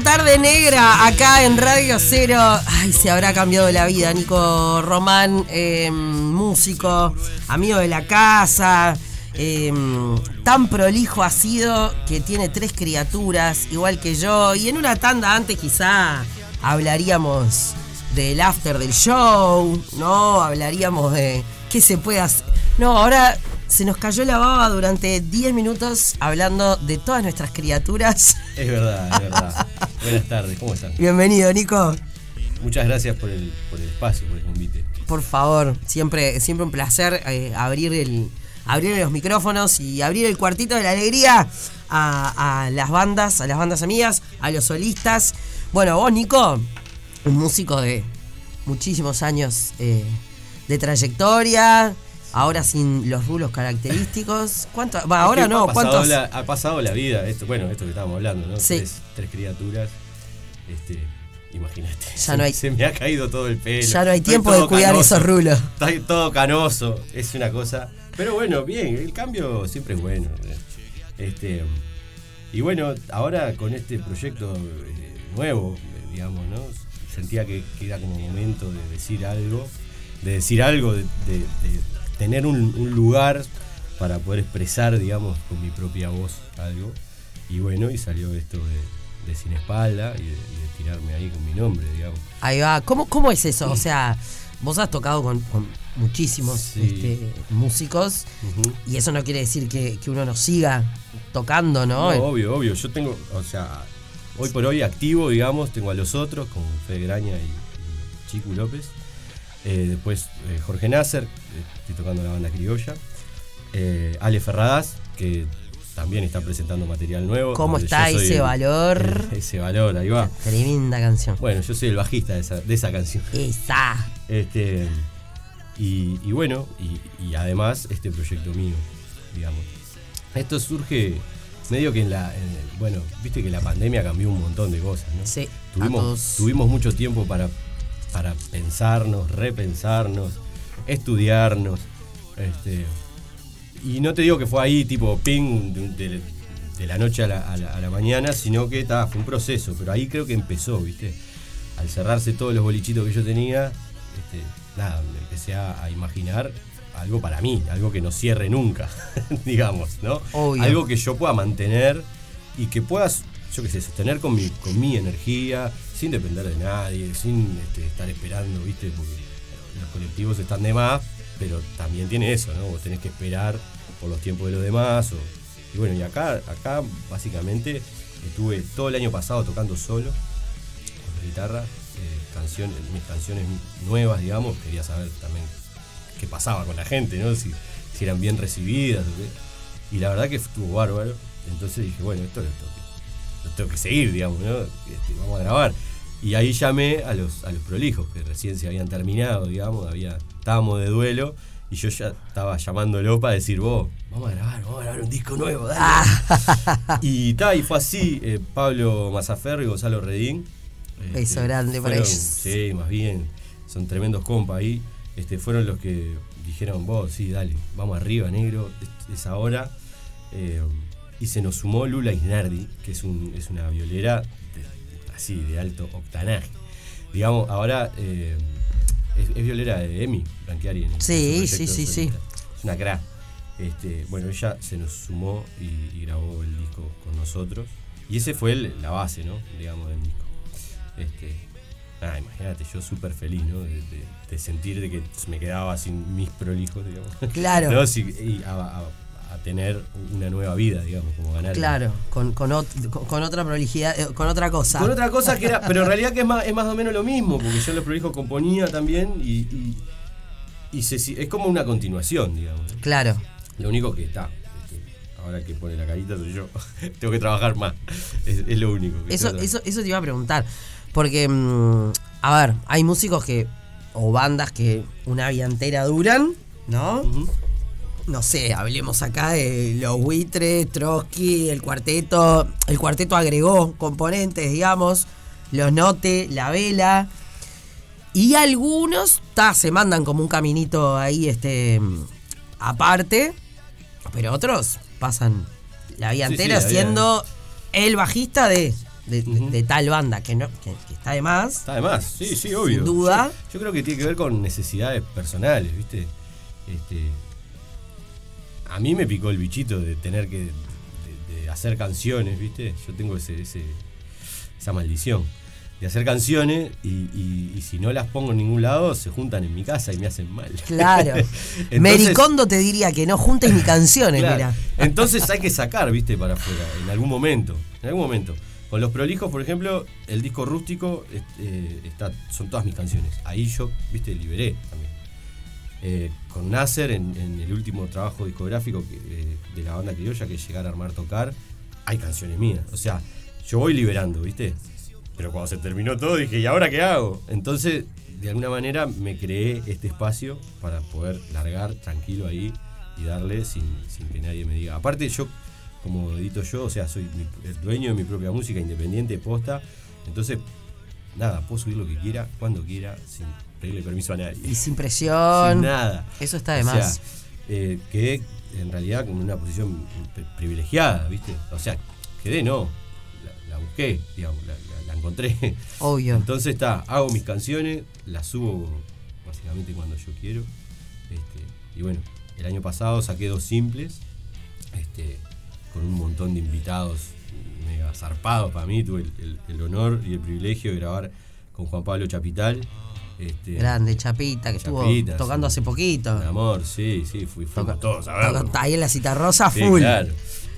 tarde negra acá en Radio Cero. Ay, se habrá cambiado la vida. Nico Román, eh, músico, amigo de la casa. eh, tan prolijo ha sido que tiene tres criaturas, igual que yo. Y en una tanda antes quizá hablaríamos del after del show, ¿no? Hablaríamos de qué se puede hacer. No, ahora se nos cayó la baba durante 10 minutos hablando de todas nuestras criaturas. Es verdad, es verdad. Buenas tardes, ¿cómo están? Bienvenido, Nico. Muchas gracias por el, por el espacio, por el convite. Por favor, siempre, siempre un placer eh, abrir el abrir los micrófonos y abrir el cuartito de la alegría a, a las bandas, a las bandas amigas, a los solistas. Bueno, vos, Nico, un músico de muchísimos años eh, de trayectoria, ahora sin los rulos característicos. ¿Cuánto? Va, ahora Es que no, ha pasado ¿cuántos? La, ha pasado la vida, esto, bueno, esto que estábamos hablando, ¿no? Sí. Tres, tres criaturas. Este, imagínate. Ya se, no hay- se me ha caído todo el pelo. Ya no hay tiempo de cuidar canoso. esos rulos. Está todo canoso, es una cosa. Pero bueno, bien, el cambio siempre es bueno. Este, y bueno, ahora con este proyecto eh, nuevo, digamos, ¿no? Sentía que, que era como momento de decir algo, de decir algo, de, de- de tener un, un lugar para poder expresar, digamos, con mi propia voz algo. Y bueno, y salió esto de, de Sin Espalda y de, y de tirarme ahí con mi nombre, digamos. Ahí va. ¿Cómo, cómo es eso? O sea, vos has tocado con, con muchísimos Sí. este, músicos y eso no quiere decir que, que uno no siga tocando, ¿no? No, obvio, obvio. Yo tengo, o sea, hoy por hoy activo, digamos, tengo a los otros, con Fede Graña y, y Chicu López. Eh, después eh, Jorge Nasser, eh, estoy tocando la banda criolla. Ale Ferradas, que también está presentando material nuevo. ¿Cómo está ese el- valor? el- ese valor, ahí va. Tremenda canción. Bueno, yo soy el bajista de esa, de esa canción. Esa. Este, y, y bueno, y, y además este proyecto mío, digamos. Esto surge medio que en la. en- bueno, viste que la pandemia cambió un montón de cosas, ¿no? Sí, a todos. tuvimos mucho tiempo para, para pensarnos, repensarnos, estudiarnos. Este, y no te digo que fue ahí, tipo, ping, de, la noche a la, a la- a la mañana, sino que ta, fue un proceso. Pero ahí creo que empezó, ¿viste? Al cerrarse todos los bolichitos que yo tenía, este, nada, me empecé a, a imaginar algo para mí, algo que no cierre nunca, digamos, ¿no? Obvio. Algo que yo pueda mantener y que puedas, yo qué sé, sostener con mi, con mi energía, sin depender de nadie, sin este, estar esperando, ¿viste? Porque los colectivos están de más, pero también tiene eso, ¿no? Vos tenés que esperar por los tiempos de los demás. y bueno, y acá, acá básicamente estuve todo el año pasado tocando solo, con la guitarra, eh, canciones, mis canciones nuevas, digamos, quería saber también qué pasaba con la gente, ¿no? Si, si eran bien recibidas qué. Y la verdad que estuvo bárbaro. Entonces dije, bueno, esto que, lo tengo que seguir, digamos, ¿no? Este, vamos a grabar. Y ahí llamé a los, a los prolijos, que recién se habían terminado, digamos, había, estábamos de duelo. Y yo ya estaba llamándolo para decir, vos, vamos a grabar, vamos a grabar un disco nuevo, dale. y ta, y fue así, eh, Pablo Mazaferro y Gonzalo Redín. este, Beso grande para fueron- ellos. Sí, más bien, son tremendos compas ahí. Este, fueron los que dijeron, vos, sí, dale, vamos arriba, negro, es, es ahora. Eh, y se nos sumó Lula Isnardi, que es, un, es una violera de- así, de alto octanaje. Digamos, ahora eh, es, es violera de Emi, Blanquiari. en- en Sí, sí, sí, sí. Es una crack. Este, bueno, ella se nos sumó y, y grabó el disco con nosotros. Y ese fue el- la base, ¿no? Digamos, del disco. Este, nada, imagínate, yo súper feliz, ¿no? De, de- de sentir de que me quedaba sin mis prolijos, digamos. Claro. ¿No? Sí, y a, a- a tener una nueva vida, digamos, como ganar. Claro, con, con, ot- con- con otra prolijidad, eh, con otra cosa. Con otra cosa que era, pero en realidad que es más, es más o menos lo mismo, porque yo en los prolijos componía también y, y, y se- es como una continuación, digamos. Claro. Lo único que está, ahora que pone la carita soy yo, tengo que trabajar más, es, es lo único. que Eso, eso, eso te iba a preguntar. Porque, mm, a ver, hay músicos que, o bandas que una vida entera duran, ¿no? No sé, hablemos acá de los buitres, Trotsky, el cuarteto. El cuarteto agregó componentes, digamos, los note, la vela. Y algunos ta, se mandan como un caminito ahí este aparte, pero otros pasan la vida Sí, sí, entera vida- siendo el bajista de de, tal banda, que no que, que está de más. Está de más, sí, sí, obvio. Sin duda. Yo, yo creo que tiene que ver con necesidades personales, ¿viste? Este, a mí me picó el bichito de tener que de, de hacer canciones, ¿viste? Yo tengo ese, ese- esa maldición de hacer canciones y, y- y si no las pongo en ningún lado se juntan en mi casa y me hacen mal. Claro. Entonces- Mericondo te diría que no juntes ni canciones, Claro. mira. Entonces hay que sacar, viste, para afuera, en algún momento. En algún momento. Con los prolijos, por ejemplo, el disco rústico eh, está, son todas mis canciones. Ahí yo, viste, liberé también. Eh, con Nasser, en, el último trabajo discográfico eh, de la banda criolla, que es llegar a armar tocar, hay canciones mías. O sea, yo voy liberando, viste. Pero cuando se terminó todo dije, ¿y ahora qué hago? Entonces, de alguna manera me creé este espacio para poder largar tranquilo ahí y darle sin, que nadie me diga. Aparte, yo, como edito yo, o sea, soy el dueño de mi propia música, independiente, posta. Entonces, nada, puedo subir lo que quiera, cuando quiera, sin pedirle permiso a nadie. Y sin presión. Sin nada. Eso está de O sea, más. eh, quedé en realidad con una posición pri- privilegiada, ¿viste? O sea, quedé, no. La, la busqué, digamos, la, la- la encontré. Obvio. Entonces está, hago mis canciones, las subo básicamente cuando yo quiero. Este, y bueno, el año pasado saqué dos simples, este, con un montón de invitados mega zarpados para mí. Tuve el, el- el honor y el privilegio de grabar con Juan Pablo Chapital. Este, Grande, Chapita, que estuvo tocando sí. hace poquito. Mi amor, sí, sí, fui, fuimos Toca- todos a verlo. ahí en la cita rosa, Sí, full. claro.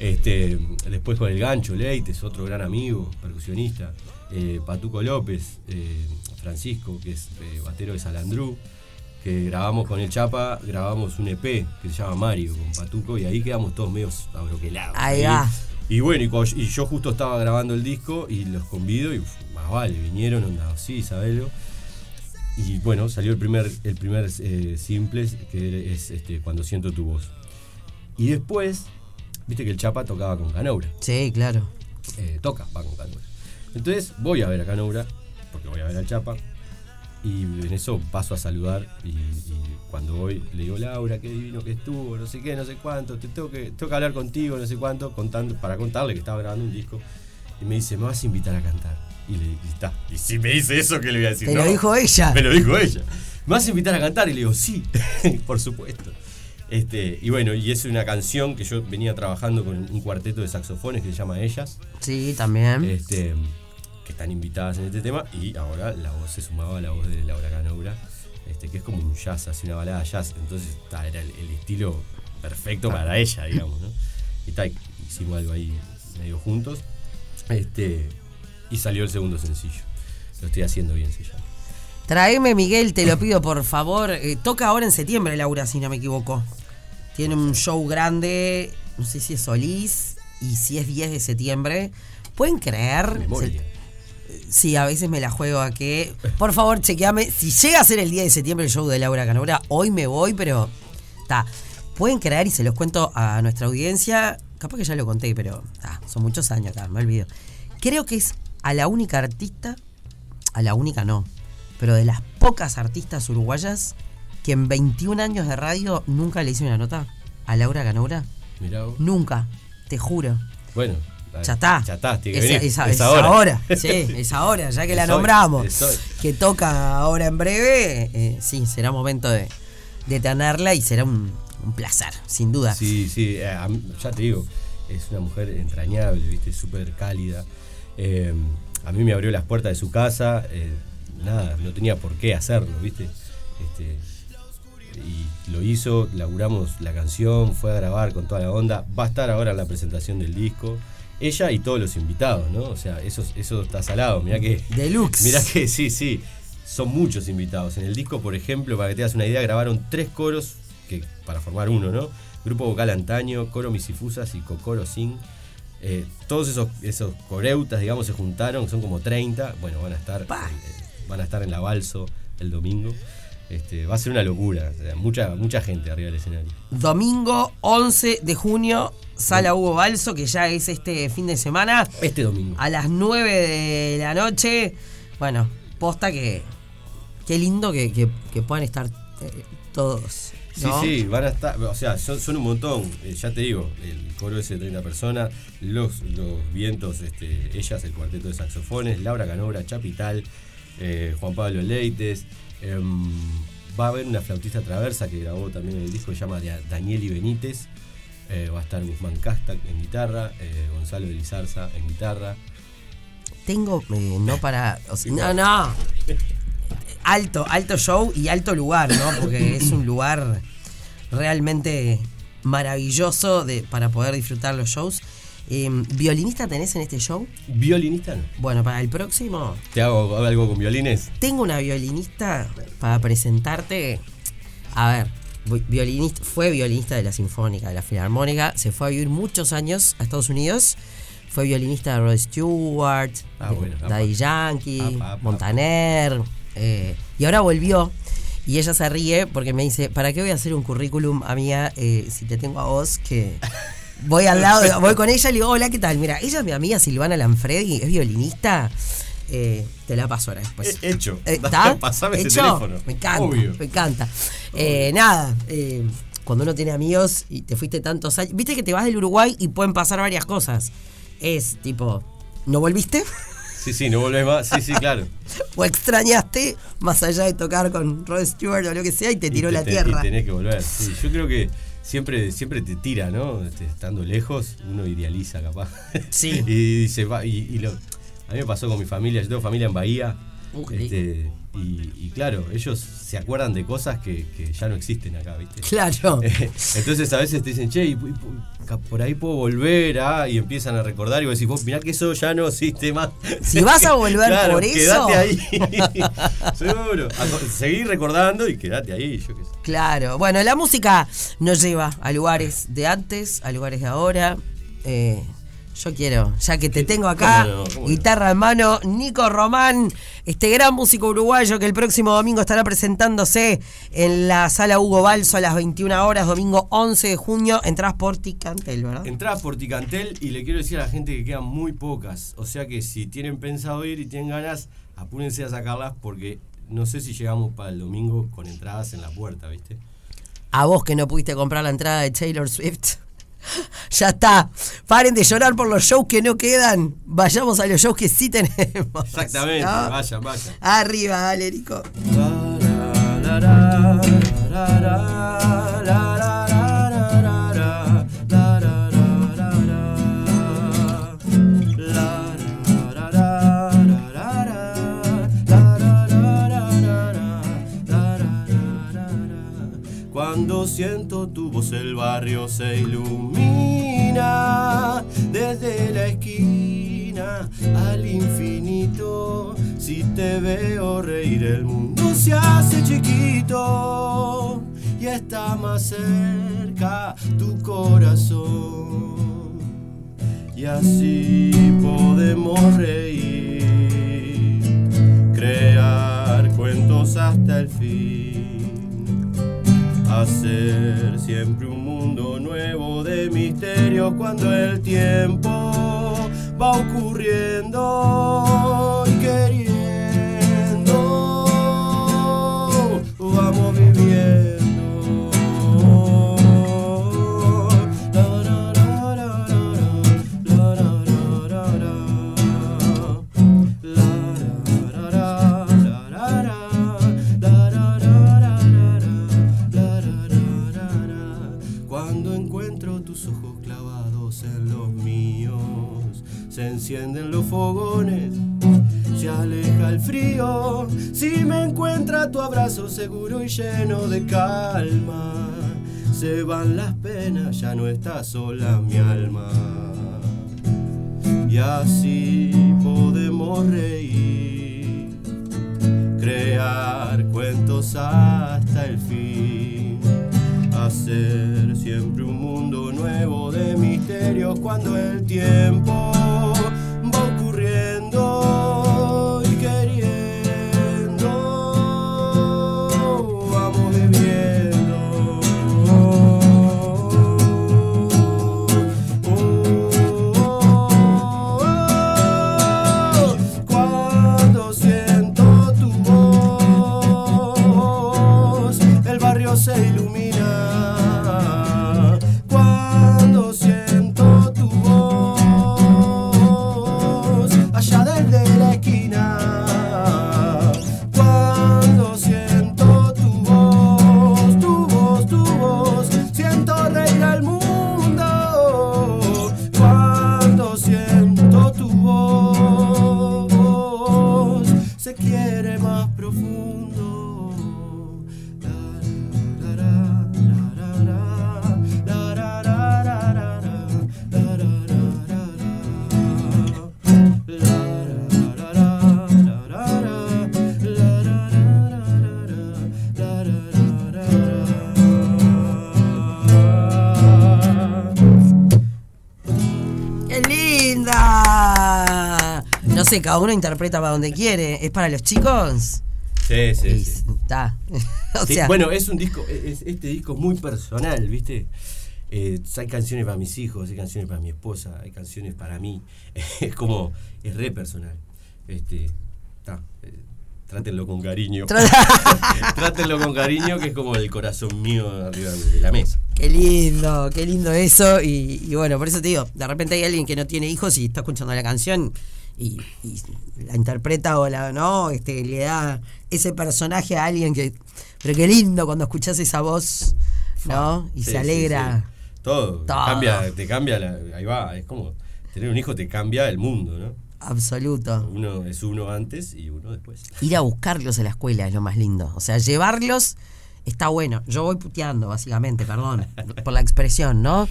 Este, después con el gancho, Leites, otro gran amigo, percusionista. Eh, Patuco López, eh, Francisco, que es eh, batero de Salandrú, que grabamos con el Chapa, grabamos un EP que se llama Mario con Patuco y ahí quedamos todos medio abroquelados. Ahí va. Y bueno, y, yo justo estaba grabando el disco y los convido y uf, más vale, vinieron, onda, sí, sabelo. Y bueno, salió el primer, el primer eh, simple, que es este, Cuando siento tu voz. Y después, viste que el Chapa tocaba con Canoura. Sí, claro. Eh, toca, va con Canoura. Entonces voy a ver a Canoura, porque voy a ver al Chapa. Y en eso paso a saludar y, y cuando voy le digo, Laura, qué divino que estuvo, no sé qué, no sé cuánto, te tengo que, tengo que hablar contigo, no sé cuánto, contando, para contarle que estaba grabando un disco. Y me dice, me vas a invitar a cantar. Y le y está. Y si me dice eso, ¿qué le voy a decir? Te lo dijo ella. Me lo dijo ella. ¿Me vas a invitar a cantar? Y le digo, sí, por supuesto. Este, y bueno, y es una canción que yo venía trabajando con un cuarteto de saxofones que se llama Ellas, Sí, también. este, que están invitadas en este tema, y ahora la voz se sumaba a la voz de Laura Canoura, este, que es como un jazz, así una balada jazz, entonces ta, era el, el estilo perfecto para ella, digamos, ¿no? Y ta, hicimos algo ahí medio juntos, este, y salió el segundo sencillo. Lo estoy haciendo bien, se llama. Traeme, Miguel, te lo pido por favor. Eh, toca ahora en septiembre, Laura, si no me equivoco. Tiene un show grande, no sé si es Solís y si es 10 de septiembre. ¿Pueden creer? Memoria. Se- Sí, a veces me la juego a que. Por favor, chequeame. Si llega a ser el 10 de septiembre el show de Laura Canora, hoy me voy, pero. Está. Pueden creer y se los cuento a nuestra audiencia. Capaz que ya lo conté, pero. ta, son muchos años acá, me olvido. Creo que es a la única artista. A la única no. Pero de las pocas artistas uruguayas que en 21 años de radio nunca le hice una nota a Laura Canora. Mirá vos. Nunca. Te juro. Bueno, Ya está. Ya está, tiene que Es- venir. es- ahora. ahora. Sí, es ahora, ya que la hoy, nombramos. Que toca ahora en breve. eh, sí, será momento de, de tenerla y será un, un placer, sin duda. Sí, sí, eh, ya te digo, es una mujer entrañable, ¿viste? Súper cálida. Eh, a mí me abrió las puertas de su casa, eh, nada, no tenía por qué hacerlo, ¿viste? Este, y lo hizo, laburamos la canción, fue a grabar con toda la onda, va a estar ahora en la presentación del disco. Ella y todos los invitados, ¿no? O sea, eso, eso está salado, mirá que... Deluxe. Mirá que sí, sí, son muchos invitados. En el disco, por ejemplo, para que te das una idea, grabaron tres coros que, para formar uno, ¿no? Grupo vocal antaño, coro misifusas y cocoro sin. Eh, todos esos, esos coreutas, digamos, se juntaron, son como 30. Bueno, van a estar, eh, van a estar en la Balso el domingo. Este, va a ser una locura, o sea, mucha, mucha gente arriba del escenario. Domingo 11 de junio, Sala Hugo Balso, que ya es este fin de semana. Este domingo. A las 9 de la noche. Bueno, posta que. Qué lindo que, que- que puedan estar eh, todos. Sí, sí, van a estar, o sea, son, un montón, eh, ya te digo, el coro es de 30 personas, los, los vientos, este, ellas, el cuarteto de saxofones, Laura Canobra, Chapital, eh, Juan Pablo Leites, em, va a haber una flautista traversa que grabó también el disco, se llama Danieli Benítez, eh, va a estar Guzmán Castak en guitarra, Gonzalo de Lizarza en guitarra. Tengo, no para, no, no, alto, alto show y alto lugar, ¿no? Porque es un lugar realmente maravilloso de, para poder disfrutar los shows. Em, ¿Violinista tenés en este show? Violinista no. Bueno, para el próximo. ¿Te hago algo con violines? Tengo una violinista para presentarte. A ver, violinista, fue violinista de la Sinfónica, de la Filarmónica. Se fue a vivir muchos años a Estados Unidos. Fue violinista de Rod Stewart, ah, Daddy Yankee, Montaner. Eh, y ahora volvió. Y ella se ríe porque me dice, ¿para qué voy a hacer un currículum, amiga, eh, si te tengo a vos que voy al lado, voy con ella y le digo, hola, ¿qué tal? Mira, ella es mi amiga Silvana Lanfredi, es violinista. Eh, te la paso ahora después. Hecho. ¿Está? Pasame ese teléfono. Me encanta, me encanta. nada, cuando uno tiene amigos y te fuiste tantos años, viste que te vas del Uruguay y pueden pasar varias cosas. Es tipo, ¿no volviste? Sí, sí, no volvés más. Sí, sí, claro. o extrañaste, más allá de tocar con Rod Stewart o lo que sea, y te tiró la tierra. Y tenés que volver. Sí, yo creo que siempre, siempre te tira, ¿no? Este, estando lejos, uno idealiza capaz. Sí. y dice, va, y, lo, a mí me pasó con mi familia, yo tengo familia en Bahía. este, y, claro, ellos se acuerdan de cosas que, ya no existen acá, ¿viste? Claro. Entonces a veces te dicen, che, por ahí puedo volver, ah, y empiezan a recordar y vos decís, vos mirá que eso ya no existe más. Si vas a volver por eso. Quédate ahí. Seguro. Seguir recordando y quédate ahí, yo qué sé. Claro. Bueno, la música nos lleva a lugares de antes, a lugares de ahora. Eh, yo quiero, ya que te tengo acá, guitarra en mano, Nico Román, este gran músico uruguayo que el próximo domingo estará presentándose en la sala Hugo Balso a las 21 horas, domingo 11 de junio. Entrás por Ticantel, ¿verdad? Entrás por Ticantel y le quiero decir a la gente que quedan muy pocas. O sea que si tienen pensado ir y tienen ganas, apúrense a sacarlas porque no sé si llegamos para el domingo con entradas en la puerta, ¿viste? A vos que no pudiste comprar la entrada de Taylor Swift. Ya está. Paren de llorar por los shows que no quedan. Vayamos a los shows que sí tenemos. Exactamente, vayan, vayan. Arriba, dale, siento tu voz el barrio se ilumina desde la esquina al infinito. Si te veo reír el mundo se hace chiquito y está más cerca tu corazón. Y así podemos reír, crear cuentos hasta el fin hacer siempre un mundo nuevo de misterios cuando el tiempo va ocurriendo y queriendo. Vamos viviendo fogones, se aleja el frío, si me encuentra tu abrazo seguro y lleno de calma, se van las penas, ya no está sola mi alma. Y así podemos reír, crear cuentos hasta el fin, hacer siempre un mundo nuevo de misterios cuando el tiempo sé, cada uno interpreta para donde quiere. ¿Es para los chicos? Sí, sí, sí. Está. o Sí, sea, bueno, es un disco, es- este disco es muy personal, ¿viste? Eh, hay canciones para mis hijos, hay canciones para mi esposa, hay canciones para mí. Es como, es re personal. Este, está, eh, trátenlo con cariño. trátenlo con cariño, que es como el corazón mío arriba de la mesa. Qué lindo, qué lindo eso. Y, y bueno, por eso te digo, de repente hay alguien que no tiene hijos y está escuchando la canción y, y la interpreta o la no, este, le da ese personaje a alguien que. Pero qué lindo cuando escuchás esa voz, ¿no? Y Sí, se alegra. sí. Todo, cambia, te cambia la- ahí va, es como tener un hijo te cambia el mundo, ¿no? Absoluto. Uno es uno antes y uno después. Ir a buscarlos a la escuela es lo más lindo. O sea, llevarlos está bueno. Yo voy puteando, básicamente, perdón por la expresión, ¿no?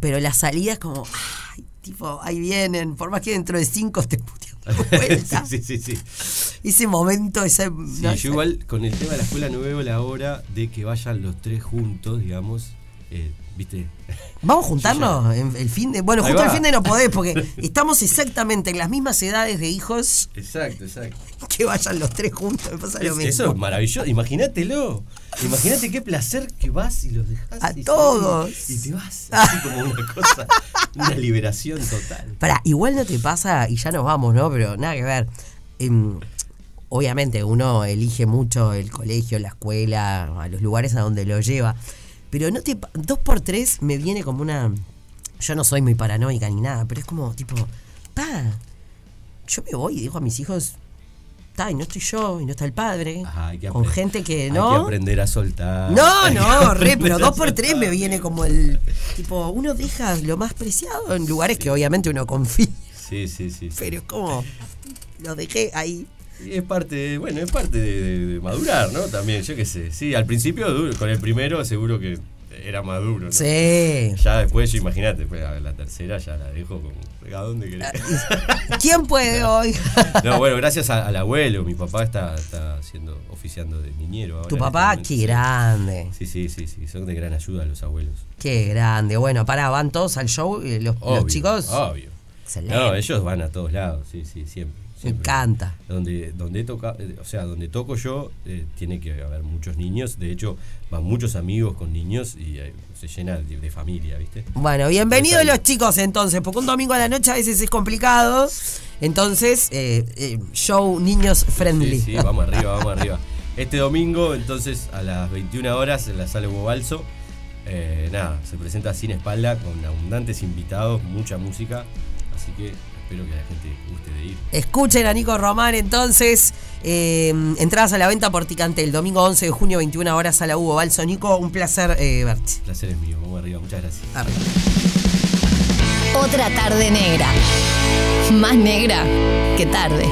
Pero la salida es como, ay, tipo, ahí vienen. Por más que dentro de cinco puteando de vuelta. sí, sí, sí, sí. Ese momento, ese. Sí, no yo igual con el tema de la escuela no veo la hora de que vayan los tres juntos, digamos. eh, ¿Viste? Vamos a juntarnos en el fin de. Bueno, Ahí justo el fin de no podés, porque estamos exactamente en las mismas edades de hijos Exacto, exacto. que vayan los tres juntos. Me pasa lo Es- mismo. eso es maravilloso. Imagínatelo. Imagínate qué placer que vas y los dejas. A y todos. Y te vas. Así como una cosa. Una liberación total. Para, igual no te pasa, y ya nos vamos, ¿no? Pero nada que ver. Em, obviamente uno elige mucho el colegio, la escuela, a los lugares a donde lo lleva. Pero no te dos por tres me viene como una. Yo no soy muy paranoica ni nada, pero es como tipo, pa, yo me voy y dejo a mis hijos. Y no estoy yo, y no está el padre. Ajá, hay que con gente que Hay no. que aprender a soltar. No, Hay no, re, pero dos por tres me viene como el. Tipo, uno deja lo más preciado en lugares que obviamente uno confía. Sí, sí, sí. Pero es como. Lo dejé ahí. Y es parte, bueno, es parte de, de- de madurar, ¿no? También, yo qué sé. Sí, al principio, duro, con el primero seguro que era maduro, ¿no? Sí. Ya después, yo imagínate, después la tercera ya la dejo como, ¿a dónde querés? ¿Quién puede hoy? No, bueno, gracias a- al abuelo. Mi papá está, está haciendo, oficiando de niñero ahora. tu papá, este qué grande. Sí, sí, sí, sí, son de gran ayuda los abuelos. Qué grande. Bueno, pará, van todos al show, eh, los, los chicos. Obvio. Excelente. No, ellos van a todos lados, sí, sí, siempre. Me encanta. Donde, donde toca, eh, o sea, donde toco yo, eh, tiene que haber muchos niños. De hecho, van muchos amigos con niños y eh, se llena de, de familia, ¿viste? Bueno, bienvenidos los chicos entonces, porque un domingo a la noche a veces es complicado. Entonces, eh, show niños friendly. Sí, sí, vamos arriba, vamos arriba. Este domingo, entonces, a las 21 horas, en la sala Hugo Balso, nada, se presenta Sin Espalda con abundantes invitados, mucha música. Así que espero que a la gente guste de ir. Escuchen a Nico Román entonces. eh, entradas a la venta por Ticantel, domingo 11 de junio, 21 horas a la Hugo Balso. Nico, un placer eh, verte. El placer es mío, vamos arriba, muchas gracias. Arriba. Otra tarde negra. Más negra que tarde.